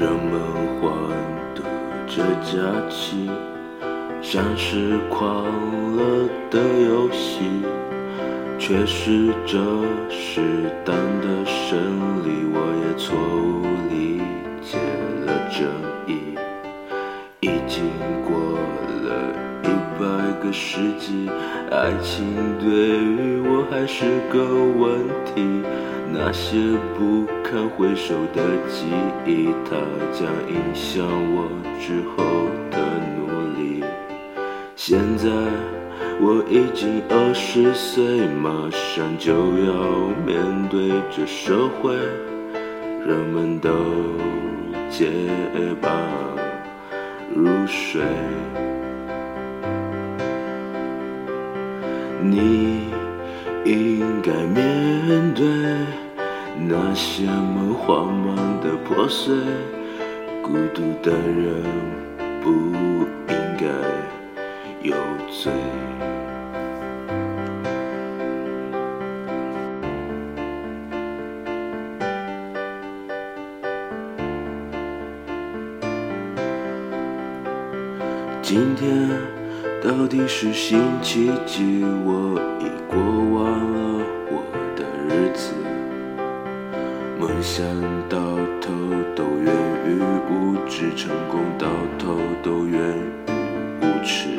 人们欢度着假期，像是狂乐的游戏，却是这适当的胜利。我也错误理解个世纪，爱情对于我还是个问题。那些不堪回首的记忆，它将影响我之后的努力。现在我已经二十岁，马上就要面对这社会，人们都结伴入睡。你应该面对那些梦慌忙的破碎，孤独的人不应该有罪。今天到底是星期几？我已过完了我的日子。梦想到头都源于无知，成功到头都源于无耻。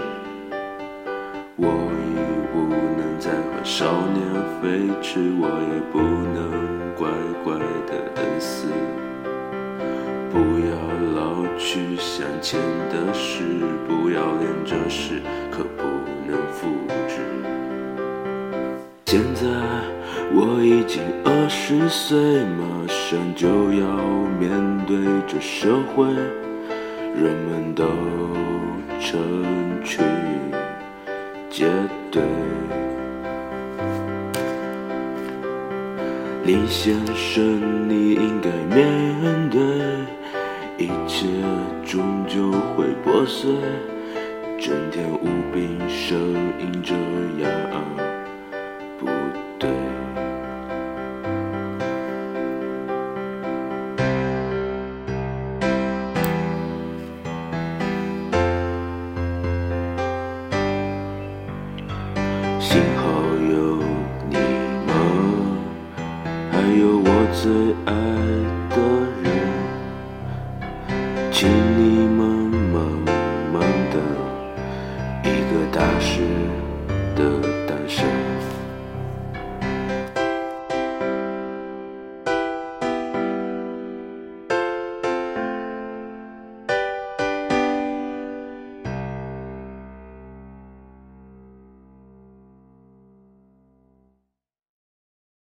我已不能再和少年飞驰，我也不能乖乖的等死。不要老去想前的事，不要恋这事，可不能复制。现在我已经二十岁，马上就要面对这社会，人们都成群结队。李先生，你应该面对。一切终究会破碎，整天无病呻吟，这样请你